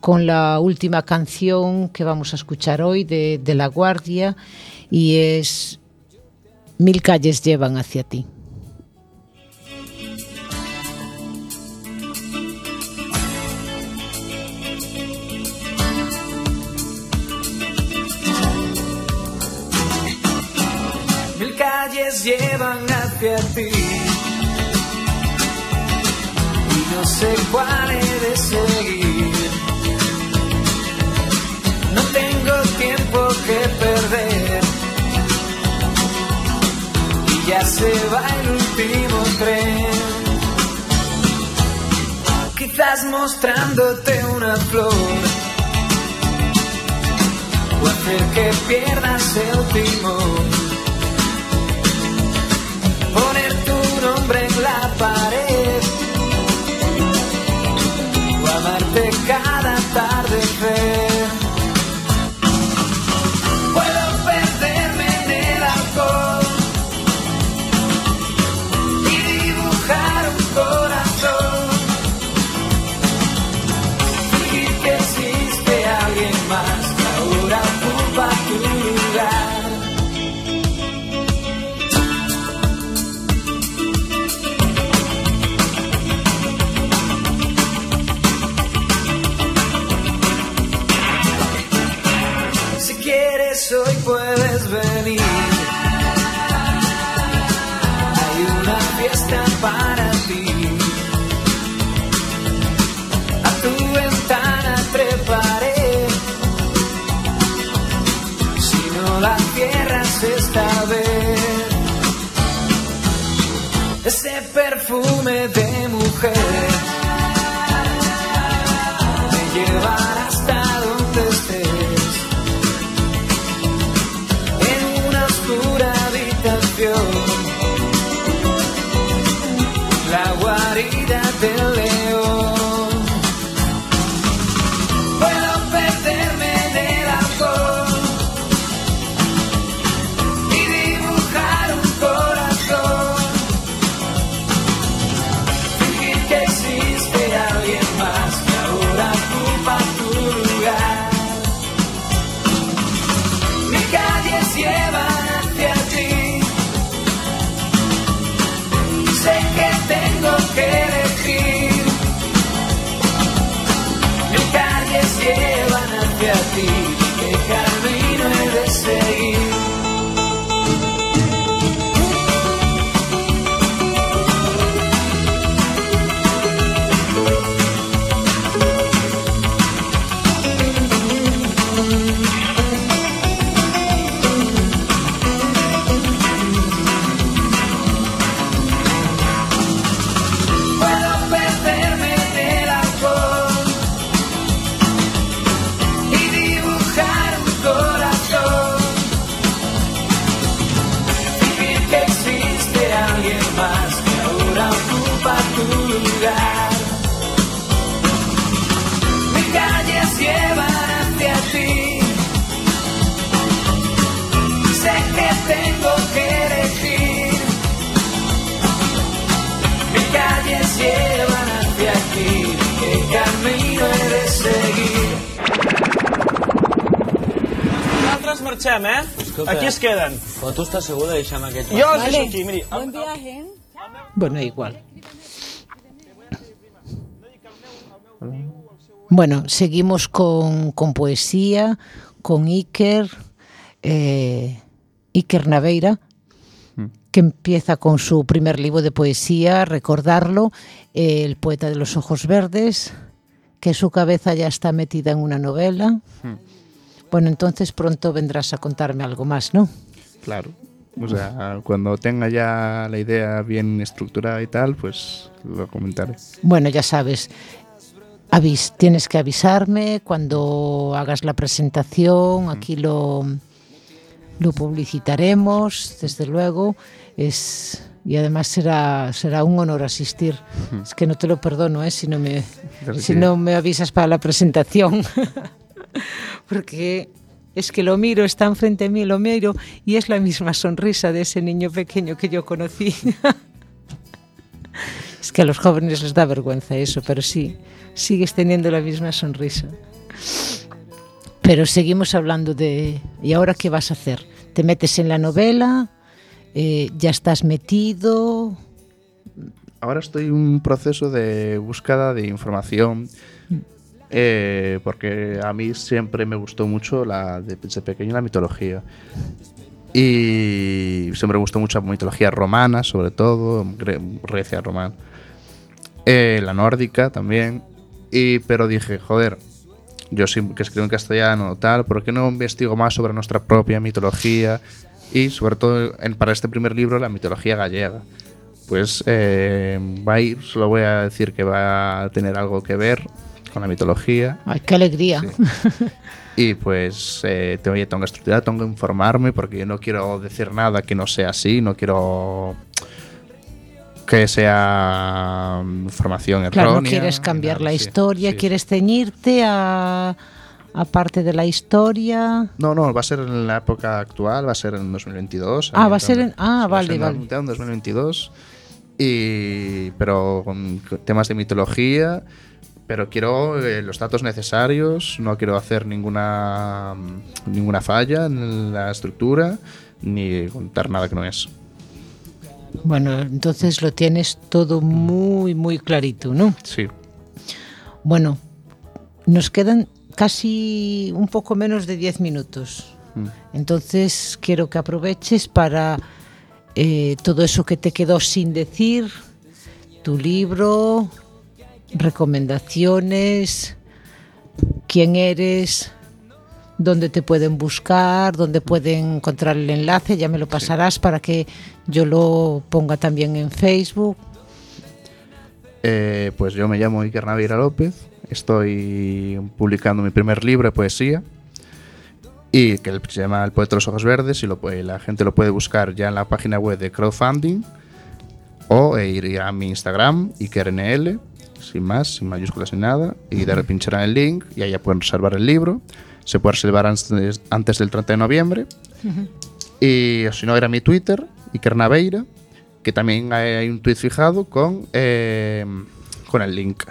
con la última canción que vamos a escuchar hoy de, de La Guardia y es Mil calles llevan hacia ti. Llevan hacia ti. Y no sé cuál he de seguir. No tengo tiempo que perder. Y ya se va el último tren. Quizás mostrándote una flor. O hacer que pierdas el timón poner tu nombre en la pared o amarte cada tarde. Perfume de queden. Però tu estàs segur de deixar-me aquest... Jo els deixo aquí, miri. Buen viaje. Bueno, igual. Bueno, seguimos con, con poesía, con Iker, eh, Iker Naveira, que empieza con su primer libro de poesía, Recordarlo, eh, El poeta de los ojos verdes, que su cabeza ya está metida en una novela. Bueno, entonces pronto vendrás a contarme algo más, ¿no? Claro. O sea, cuando tenga ya la idea bien estructurada y tal, pues lo comentaré. Bueno, ya sabes, avis, tienes que avisarme cuando hagas la presentación, aquí lo, lo publicitaremos, desde luego, es, y además será, será un honor asistir. Es que no te lo perdono, ¿eh? si, no me, si no me avisas para la presentación, (laughs) (laughs) porque es que lo miro, está enfrente de mí, lo miro, y es la misma sonrisa de ese niño pequeño que yo conocí. (laughs) Es que a los jóvenes les da vergüenza eso, pero sí, sigues teniendo la misma sonrisa. Pero seguimos hablando de... ¿Y ahora qué vas a hacer? ¿Te metes en la novela? Eh, ¿Ya estás metido? Ahora estoy en un proceso de búsqueda de información eh, porque a mí siempre me gustó mucho la, de- desde pequeño la mitología. Y siempre me gustó mucho la mitología romana, sobre todo, Gre- Grecia romana. Eh, la nórdica también. Y, pero dije, joder, yo que escribo en castellano tal, ¿por qué no investigo más sobre nuestra propia mitología? Y sobre todo para este primer libro, la mitología gallega. Pues eh, va a ir, solo voy a decir que va a tener algo que ver con la mitología. ¡Ay, qué alegría! Y pues eh, tengo, tengo que estudiar, tengo que informarme porque yo no quiero decir nada que no sea así, no quiero que sea mm, información errónea. Claro, no quieres cambiar la historia, sí. quieres ceñirte a, a parte de la historia. No, no, va a ser en la época actual, va a ser en 2022. Ah, va a ser en- ah, sí, va a vale, ser en- vale. en 2022. Y, pero con temas de mitología, pero quiero eh, los datos necesarios, no quiero hacer ninguna, mm, ninguna falla en la estructura, ni contar nada que no es. Bueno, entonces lo tienes todo muy, muy clarito, ¿no? Sí. Bueno, nos quedan casi un poco menos de 10 minutos. Entonces quiero que aproveches para eh, todo eso que te quedó sin decir, tu libro, recomendaciones, quién eres, dónde te pueden buscar, dónde pueden encontrar el enlace, ya me lo pasarás para que yo lo ponga también en Facebook. Eh, pues yo me llamo Iker Naveira López, estoy publicando mi primer libro de poesía y que se llama El poeta de los ojos verdes y lo la gente lo puede buscar ya en la página web de crowdfunding o e ir a mi Instagram, IkerNL, sin más, sin mayúsculas ni nada, y de pincharán el link y ahí ya pueden reservar el libro. Se puede reservar antes, antes del 30 de noviembre. Y o si no, era mi Twitter, Iker Naveira, que también hay, un tweet fijado con, eh, con el link.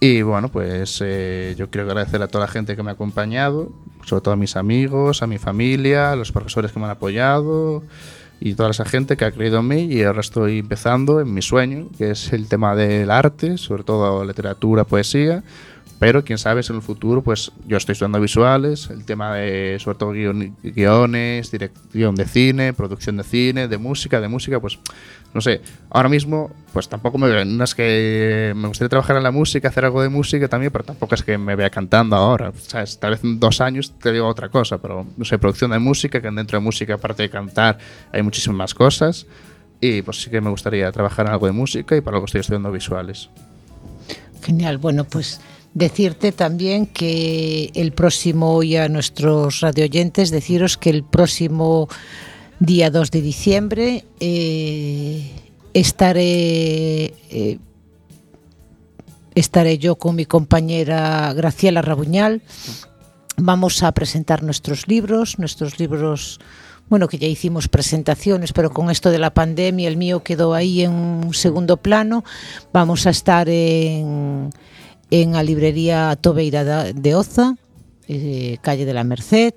Y bueno, pues eh, yo quiero agradecer a toda la gente que me ha acompañado, sobre todo a mis amigos, a mi familia, a los profesores que me han apoyado y toda esa gente que ha creído en mí y ahora estoy empezando en mi sueño, que es el tema del arte, sobre todo literatura, poesía, pero quién sabe si en el futuro, pues yo estoy estudiando visuales, el tema de sobre todo guion- guiones, dirección de cine, producción de cine, de música, de música, pues no sé, ahora mismo pues tampoco me no es que me gustaría trabajar en la música, hacer algo de música también, pero tampoco es que me vea cantando ahora, ¿sabes? Tal vez en dos años te digo otra cosa, pero no sé, producción de música, que dentro de música, aparte de cantar, hay muchísimas más cosas. Y pues sí que me gustaría trabajar en algo de música y para lo que estoy estudiando visuales. Genial, bueno, pues decirte también que el próximo, y a nuestros radioyentes, deciros que el próximo día 2 de diciembre eh, estaré... eh, estaré yo con mi compañera Graciela Rabuñal. Vamos a presentar nuestros libros, nuestros libros, bueno, que ya hicimos presentaciones, pero con esto de la pandemia el mío quedó ahí en un segundo plano. Vamos a estar en, en la librería Tobeira de Oza, eh, calle de la Merced,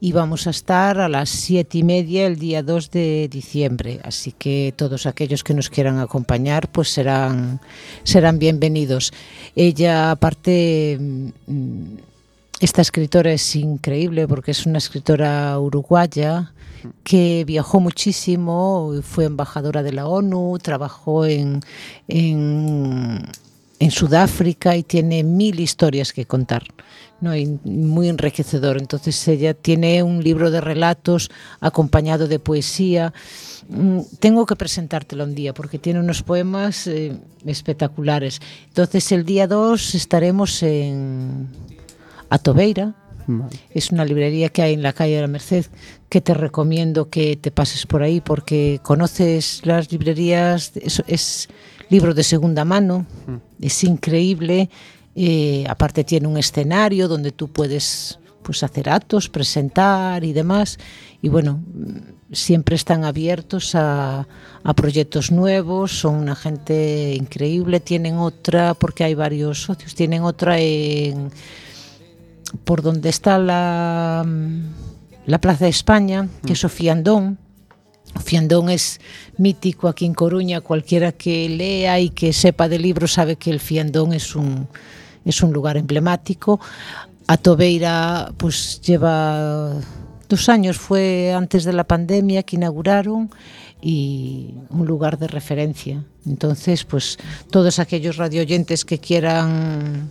y vamos a estar a las siete y media el día 2 de diciembre. Así que todos aquellos que nos quieran acompañar, pues serán, serán bienvenidos. Ella, aparte, mm, esta escritora es increíble porque es una escritora uruguaya que viajó muchísimo, fue embajadora de la ONU, trabajó en, en, en Sudáfrica y tiene mil historias que contar. ¿no? Y muy enriquecedor. Entonces ella tiene un libro de relatos acompañado de poesía. Mm, Tengo que presentártelo un día porque tiene unos poemas eh, espectaculares. Entonces el día 2 estaremos en Atobeira, es una librería que hay en la calle de la Merced que te recomiendo que te pases por ahí porque conoces las librerías, es, es libro de segunda mano, es increíble. eh, aparte tiene un escenario donde tú puedes pues hacer actos, presentar y demás. Y bueno, siempre están abiertos a, a proyectos nuevos, son una gente increíble, tienen otra, porque hay varios socios, tienen otra en por donde está la, la Plaza de España, que es Ofiandón. Fiandón es mítico aquí en Coruña, cualquiera que lea y que sepa de libros sabe que el Fiandón es un, es un lugar emblemático. A Tobeira pues lleva dos años, fue antes de la pandemia que inauguraron y un lugar de referencia. Entonces, pues todos aquellos radioyentes que quieran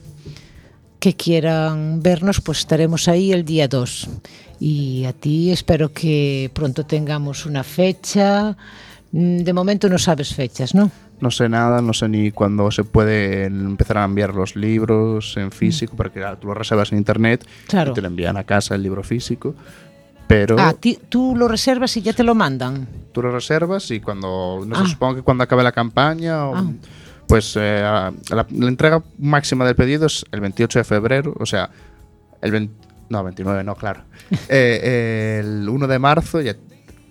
que quieran vernos, pues estaremos ahí el día 2. Y a ti espero que pronto tengamos una fecha. Mm, De momento no sabes fechas, ¿no? No sé nada, no sé ni cuándo se puede empezar a enviar los libros en físico, porque claro, tú lo reservas en internet Claro. y te lo envían a casa el libro físico. Pero Ah, tú lo reservas y ya te lo mandan. tú lo reservas y cuando, no Ah. sé, supongo que cuando acabe la campaña, o- Ah. pues eh, la, la entrega máxima del pedido es el 28 de febrero, o sea, el 20 no, 29 no, claro. Eh, el 1 de marzo ya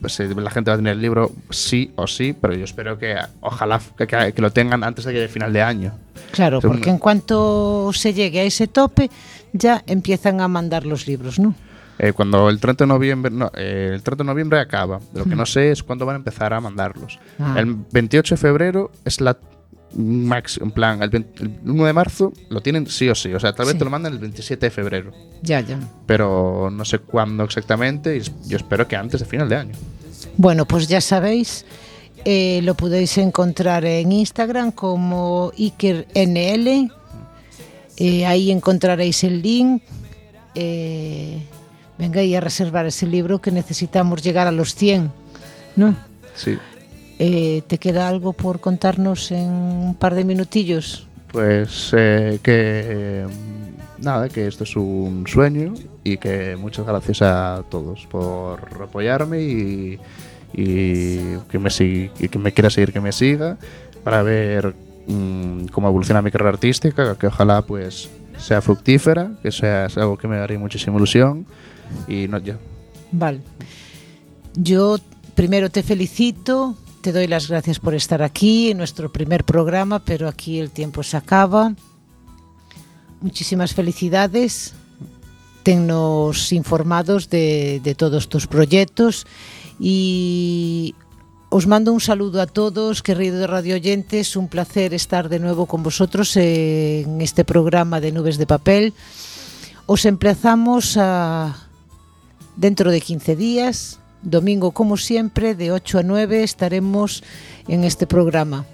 pues, eh, la gente va a tener el libro sí o sí, pero yo espero que ojalá que, que- que lo tengan antes de que llegue final de año. Claro, Según- porque en cuanto se llegue a ese tope, ya empiezan a mandar los libros, ¿no? Eh, cuando el 30 de noviembre, no, eh, el 30 de noviembre acaba. Lo que no sé es cuándo van a empezar a mandarlos. Ah. El 28 de febrero es la max, en plan, el, 20 el 1 de marzo lo tienen sí o sí. O sea, tal vez Sí. te lo mandan el 27 de febrero. Ya, ya. Pero no sé cuándo exactamente. Y yo espero que antes de final de año. Bueno, pues ya sabéis, eh, lo podéis encontrar en Instagram como IkerNL. Eh, ahí encontraréis el link. Eh, venga ahí a reservar ese libro que necesitamos llegar a los 100. ¿no? Sí. Eh, ¿Te queda algo por contarnos en un par de minutillos? Pues eh, que nada, que esto es un sueño y que muchas gracias a todos por apoyarme y, y que me sig- y que me quiera seguir que me siga para ver mm, cómo evoluciona mi carrera artística, que ojalá pues sea fructífera, que sea algo que me daría muchísima ilusión y no ya. Vale. Yo primero te felicito, te doy las gracias por estar aquí en nuestro primer programa, pero aquí el tiempo se acaba. Muchísimas felicidades. Tennos informados de, todos tus proyectos y os mando un saludo a todos, queridos radio oyentes. Un placer estar de nuevo con vosotros en este programa de Nubes de Papel. Os emplazamos a dentro de 15 días, domingo como siempre, de 8 a 9 estaremos en este programa.